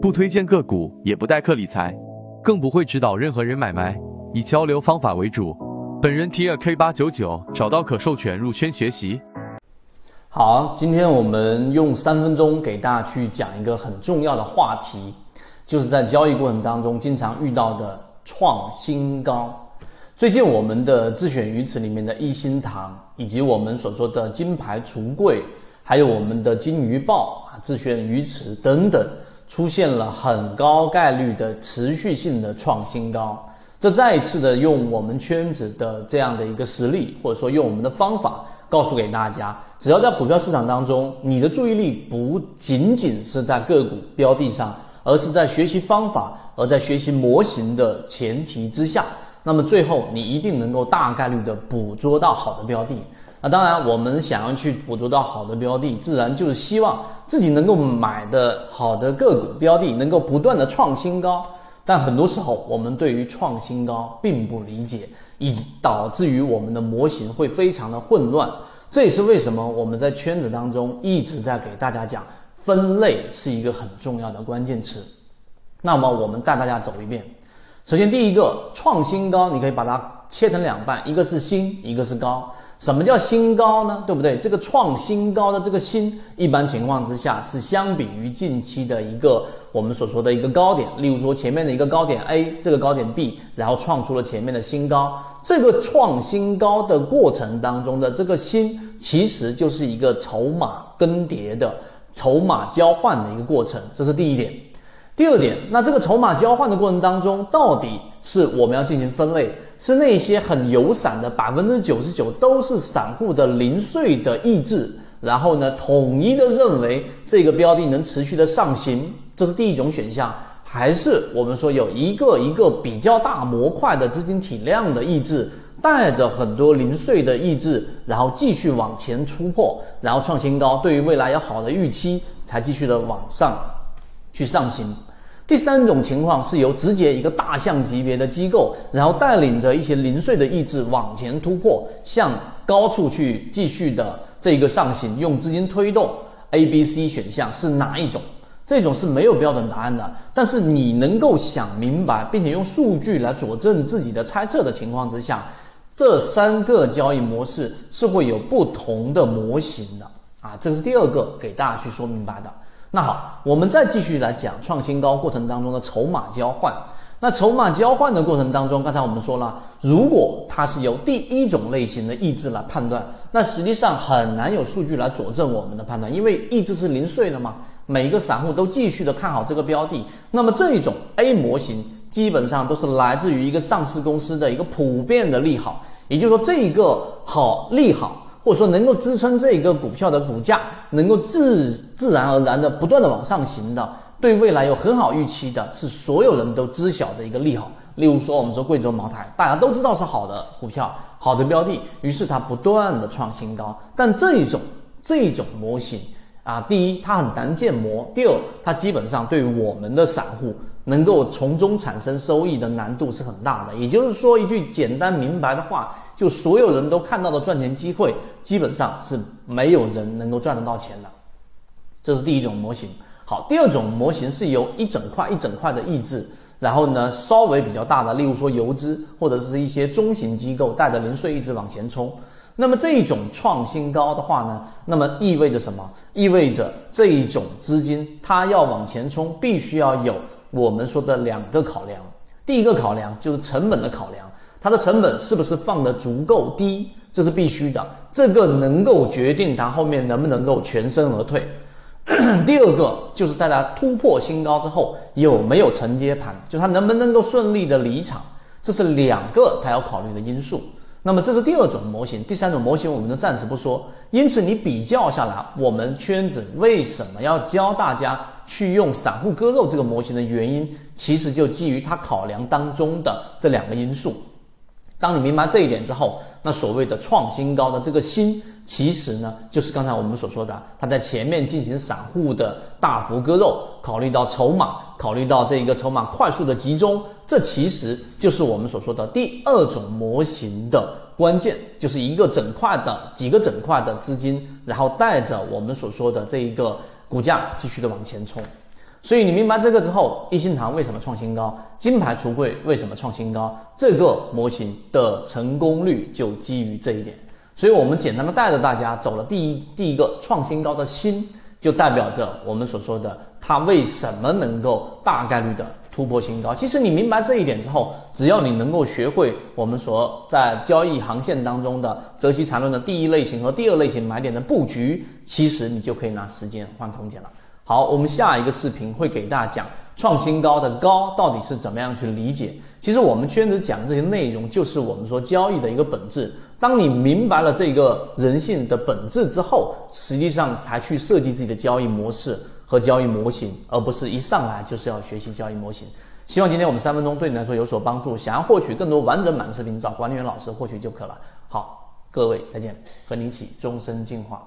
不推荐个股，也不代客理财，更不会指导任何人买卖，以交流方法为主。本人提尔 K 八九九，找到可授权入圈学习。好，今天我们用三分钟给大家去讲一个很重要的话题，就是在交易过程当中经常遇到的创新高。最近我们的自选鱼池里面的一心堂，以及我们所说的金牌橱柜，还有我们的金鱼报啊、自选鱼池等等。出现了很高概率的持续性的创新高，这再一次的用我们圈子的这样的一个实力，或者说用我们的方法告诉给大家，只要在股票市场当中，你的注意力不仅仅是在个股标的上，而是在学习方法，而在学习模型的前提之下，那么最后你一定能够大概率的捕捉到好的标的。那当然，我们想要去捕捉到好的标的，自然就是希望自己能够买的好的个股标的能够不断的创新高。但很多时候，我们对于创新高并不理解，以导致于我们的模型会非常的混乱。这也是为什么我们在圈子当中一直在给大家讲，分类是一个很重要的关键词。那么我们带大家走一遍。首先，第一个创新高，你可以把它切成两半，一个是新，一个是高。什么叫新高呢？对不对？这个创新高的这个新，一般情况之下是相比于近期的一个我们所说的一个高点，例如说前面的一个高点 A，这个高点 B，然后创出了前面的新高。这个创新高的过程当中的这个新，其实就是一个筹码更迭的筹码交换的一个过程，这是第一点。第二点，那这个筹码交换的过程当中，到底是我们要进行分类，是那些很有散的百分之九十九都是散户的零碎的意志，然后呢，统一的认为这个标的能持续的上行，这是第一种选项，还是我们说有一个一个比较大模块的资金体量的意志，带着很多零碎的意志，然后继续往前突破，然后创新高，对于未来有好的预期，才继续的往上去上行。第三种情况是由直接一个大象级别的机构，然后带领着一些零碎的意志往前突破，向高处去继续的这个上行，用资金推动。A、B、C 选项是哪一种？这种是没有标准答案的，但是你能够想明白，并且用数据来佐证自己的猜测的情况之下，这三个交易模式是会有不同的模型的啊，这是第二个给大家去说明白的。那好，我们再继续来讲创新高过程当中的筹码交换。那筹码交换的过程当中，刚才我们说了，如果它是由第一种类型的意志来判断，那实际上很难有数据来佐证我们的判断，因为意志是零碎的嘛。每一个散户都继续的看好这个标的，那么这一种 A 模型基本上都是来自于一个上市公司的一个普遍的利好，也就是说这一个好利好。或者说能够支撑这一个股票的股价能够自自然而然的不断的往上行的，对未来有很好预期的，是所有人都知晓的一个利好。例如说，我们说贵州茅台，大家都知道是好的股票、好的标的，于是它不断的创新高。但这一种这一种模型啊，第一它很难建模，第二它基本上对我们的散户。能够从中产生收益的难度是很大的，也就是说一句简单明白的话，就所有人都看到的赚钱机会，基本上是没有人能够赚得到钱的。这是第一种模型。好，第二种模型是由一整块一整块的意志，然后呢稍微比较大的，例如说游资或者是一些中型机构带着零碎意志往前冲。那么这一种创新高的话呢，那么意味着什么？意味着这一种资金它要往前冲，必须要有。我们说的两个考量，第一个考量就是成本的考量，它的成本是不是放的足够低，这是必须的，这个能够决定它后面能不能够全身而退。第二个就是在它突破新高之后有没有承接盘，就它能不能够顺利的离场，这是两个它要考虑的因素。那么这是第二种模型，第三种模型我们就暂时不说。因此你比较下来，我们圈子为什么要教大家去用散户割肉这个模型的原因，其实就基于它考量当中的这两个因素。当你明白这一点之后，那所谓的创新高的这个新，其实呢，就是刚才我们所说的，它在前面进行散户的大幅割肉，考虑到筹码，考虑到这一个筹码快速的集中，这其实就是我们所说的第二种模型的关键，就是一个整块的几个整块的资金，然后带着我们所说的这一个股价继续的往前冲。所以你明白这个之后，一心堂为什么创新高，金牌橱柜为什么创新高，这个模型的成功率就基于这一点。所以我们简单的带着大家走了第一第一个创新高的心，就代表着我们所说的它为什么能够大概率的突破新高。其实你明白这一点之后，只要你能够学会我们所在交易航线当中的择期缠论的第一类型和第二类型买点的布局，其实你就可以拿时间换空间了。好，我们下一个视频会给大家讲创新高的高到底是怎么样去理解。其实我们圈子讲这些内容，就是我们说交易的一个本质。当你明白了这个人性的本质之后，实际上才去设计自己的交易模式和交易模型，而不是一上来就是要学习交易模型。希望今天我们三分钟对你来说有所帮助。想要获取更多完整版的视频，找管理员老师获取就可了。好，各位再见，和你一起终身进化。